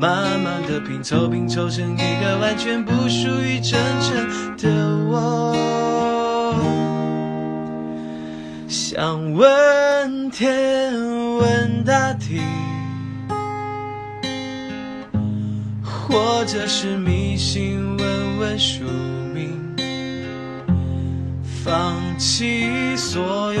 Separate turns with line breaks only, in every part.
慢慢的拼凑，拼凑成一个完全不属于真正的我。想问天，问大地，或者是迷信，问问宿命，放弃所有，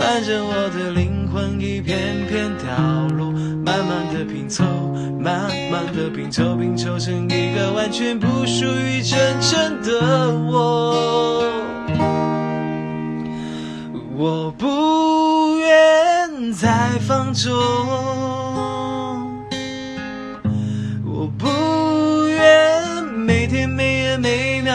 反正我的灵魂一片片掉落，慢慢的拼凑，慢慢的拼凑，拼凑成一个完全不属于真正的我。我不愿再放纵，